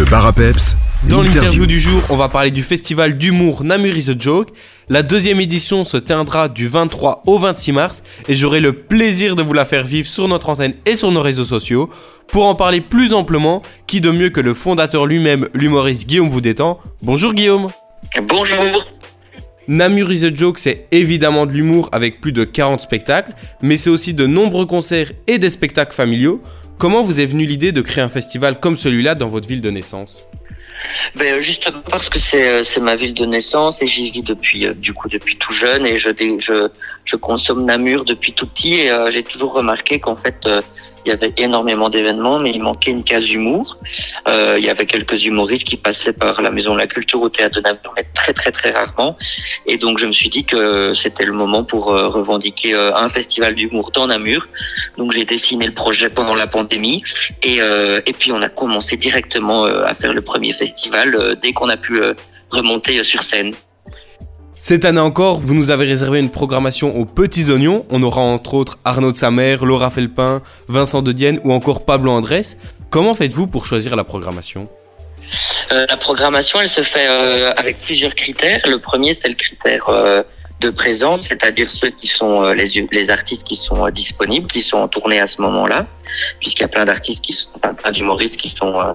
Le bar à peps. Dans l'interview du jour, on va parler du festival d'humour Namur is a Joke. La deuxième édition se tiendra du 23 au 26 mars et j'aurai le plaisir de vous la faire vivre sur notre antenne et sur nos réseaux sociaux. Pour en parler plus amplement, qui de mieux que le fondateur lui-même, l'humoriste Guillaume vous détend. Bonjour Guillaume. Bonjour. Namur is a Joke, c'est évidemment de l'humour avec plus de 40 spectacles, mais c'est aussi de nombreux concerts et des spectacles familiaux. Comment vous est venue l'idée de créer un festival comme celui-là dans votre ville de naissance? Ben, justement parce que c'est euh, c'est ma ville de naissance et j'y vis depuis euh, du coup depuis tout jeune et je consomme Namur depuis tout petit et euh, j'ai toujours remarqué qu'en fait il y avait énormément d'événements mais il manquait une case humour. il y avait quelques humoristes qui passaient par la maison de la culture au théâtre de Namur mais très très très rarement et donc je me suis dit que c'était le moment pour revendiquer un festival d'humour dans Namur. Donc j'ai dessiné le projet pendant la pandémie et et puis on a commencé directement à faire le premier festival euh, dès qu'on a pu euh, remonter euh, sur scène. Cette année encore, vous nous avez réservé une programmation aux petits oignons. On aura entre autres Arnaud de Samer, Laura Felpin, Vincent de Dienne ou encore Pablo Andrés. Comment faites-vous pour choisir la programmation? La programmation, elle se fait avec plusieurs critères. Le premier, c'est le critère de présence, c'est-à-dire ceux qui sont euh, les, les artistes qui sont euh, disponibles, qui sont en tournée à ce moment-là, puisqu'il y a plein d'artistes qui sont, enfin plein d'humoristes qui sont euh,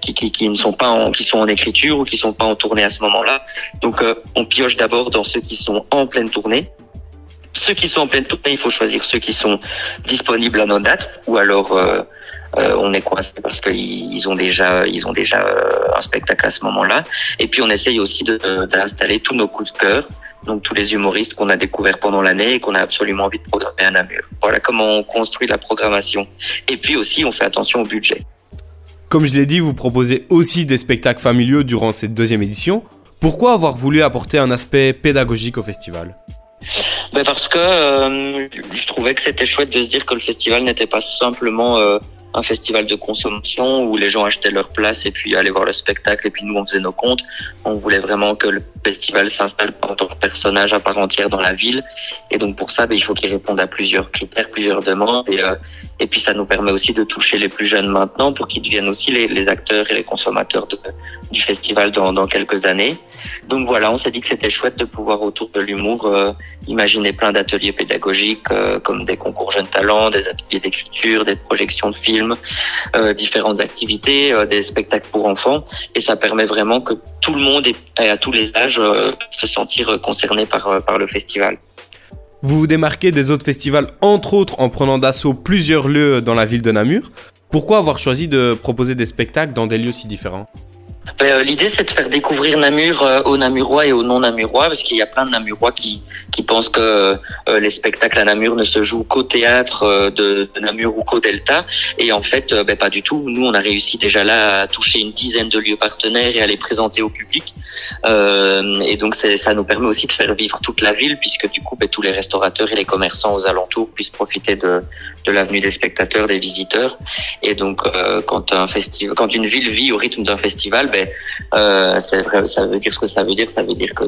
qui, qui, qui, ne sont pas en, qui sont en écriture ou qui sont pas en tournée à ce moment-là. Donc on pioche d'abord dans ceux qui sont en pleine tournée. Ceux qui sont en pleine tournée, il faut choisir ceux qui sont disponibles à nos dates, ou alors on est coincé parce qu'ils ont déjà ils ont déjà un spectacle à ce moment-là. Et puis on essaye aussi d'installer tous nos coups de cœur donc tous les humoristes qu'on a découverts pendant l'année et qu'on a absolument envie de programmer à Namur. Voilà comment on construit la programmation. Et puis aussi, on fait attention au budget. Comme je l'ai dit, vous proposez aussi des spectacles familiaux durant cette deuxième édition. Pourquoi avoir voulu apporter un aspect pédagogique au festival? Ben Parce que euh, je trouvais que c'était chouette de se dire que le festival n'était pas simplement... Euh, un festival de consommation où les gens achetaient leur place et puis allaient voir le spectacle et puis nous on faisait nos comptes. On voulait vraiment que le festival s'installe en tant que personnage à part entière dans la ville. Et donc pour ça ben, il faut qu'il réponde à plusieurs critères, plusieurs demandes. Et, euh, et puis ça nous permet aussi de toucher les plus jeunes maintenant pour qu'ils deviennent aussi les, acteurs et les consommateurs du festival dans, quelques années. Donc voilà, on s'est dit que c'était chouette de pouvoir autour de l'humour euh, imaginer plein d'ateliers pédagogiques euh, comme des concours jeunes talents, des ateliers d'écriture, des projections de films différentes activités, des spectacles pour enfants, et ça permet vraiment que tout le monde et à tous les âges euh, se sentir concerné par, par le festival. Vous vous démarquez des autres festivals, entre autres en prenant d'assaut plusieurs lieux dans la ville de Namur. Pourquoi avoir choisi de proposer des spectacles dans des lieux si différents? Ben, euh, L'idée, c'est de faire découvrir Namur euh, aux Namurois et aux non-Namurois, parce qu'il y a plein de Namurois qui, qui pensent que euh, les spectacles à Namur ne se jouent qu'au théâtre de, Namur ou qu'au Delta. Et en fait, ben, pas du tout. Nous, on a réussi déjà là à toucher une dizaine de lieux partenaires et à les présenter au public. et donc, ça nous permet aussi de faire vivre toute la ville, puisque du coup, ben, tous les restaurateurs et les commerçants aux alentours puissent profiter de, de l'avenue des spectateurs, des visiteurs. Et donc, quand, un festival, quand une ville vit au rythme d'un festival, euh, vrai, ça veut dire ce que ça veut dire. Ça veut dire que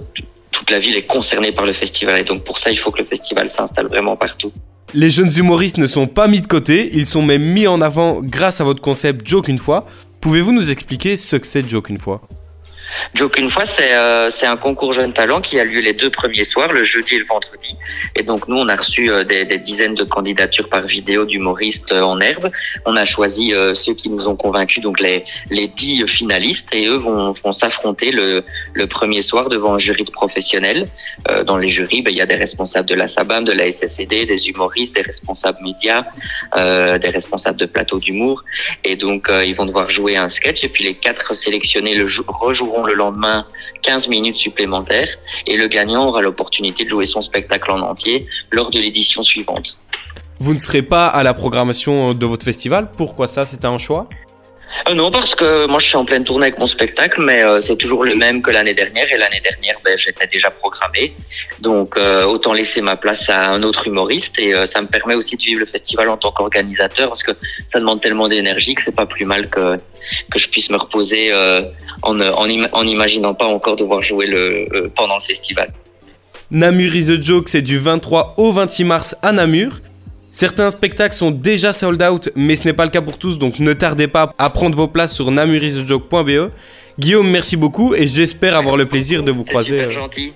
toute la ville est concernée par le festival. Et donc pour ça, il faut que le festival s'installe vraiment partout. Les jeunes humoristes ne sont pas mis de côté, ils sont même mis en avant grâce à votre concept Joke une fois. Pouvez-vous nous expliquer ce que c'est Joke une fois? Joke une fois, c'est euh, un concours jeune talent qui a lieu les deux premiers soirs, le jeudi et le vendredi. Et donc nous, on a reçu euh, des, des, dizaines de candidatures par vidéo d'humoristes euh, en herbe. On a choisi ceux qui nous ont convaincus, donc les les dix finalistes, et eux vont, vont s'affronter le, le premier soir devant un jury de professionnels. dans les jurys, ben, il y a des responsables de la SABAM, de la SSCD, des humoristes, des responsables médias, des responsables de plateaux d'humour. Et donc ils vont devoir jouer un sketch, et puis les quatre sélectionnés le rejoueront le lendemain 15 minutes supplémentaires et le gagnant aura l'opportunité de jouer son spectacle en entier lors de l'édition suivante. Vous ne serez pas à la programmation de votre festival? Pourquoi ça? C'était un choix? Euh, non, parce que moi je suis en pleine tournée avec mon spectacle, mais euh, c'est toujours le même que l'année dernière. Et l'année dernière, ben, j'étais déjà programmé, donc euh, autant laisser ma place à un autre humoriste. Et ça me permet aussi de vivre le festival en tant qu'organisateur, parce que ça demande tellement d'énergie que c'est pas plus mal que que je puisse me reposer en en, imaginant pas encore devoir jouer pendant le festival. Namur is a joke, c'est du 23 au 26 mars à Namur. Certains spectacles sont déjà sold out, mais ce n'est pas le cas pour tous, donc ne tardez pas à prendre vos places sur namurisjoke.be. Guillaume, merci beaucoup et j'espère avoir le plaisir de vous croiser. super euh, gentil.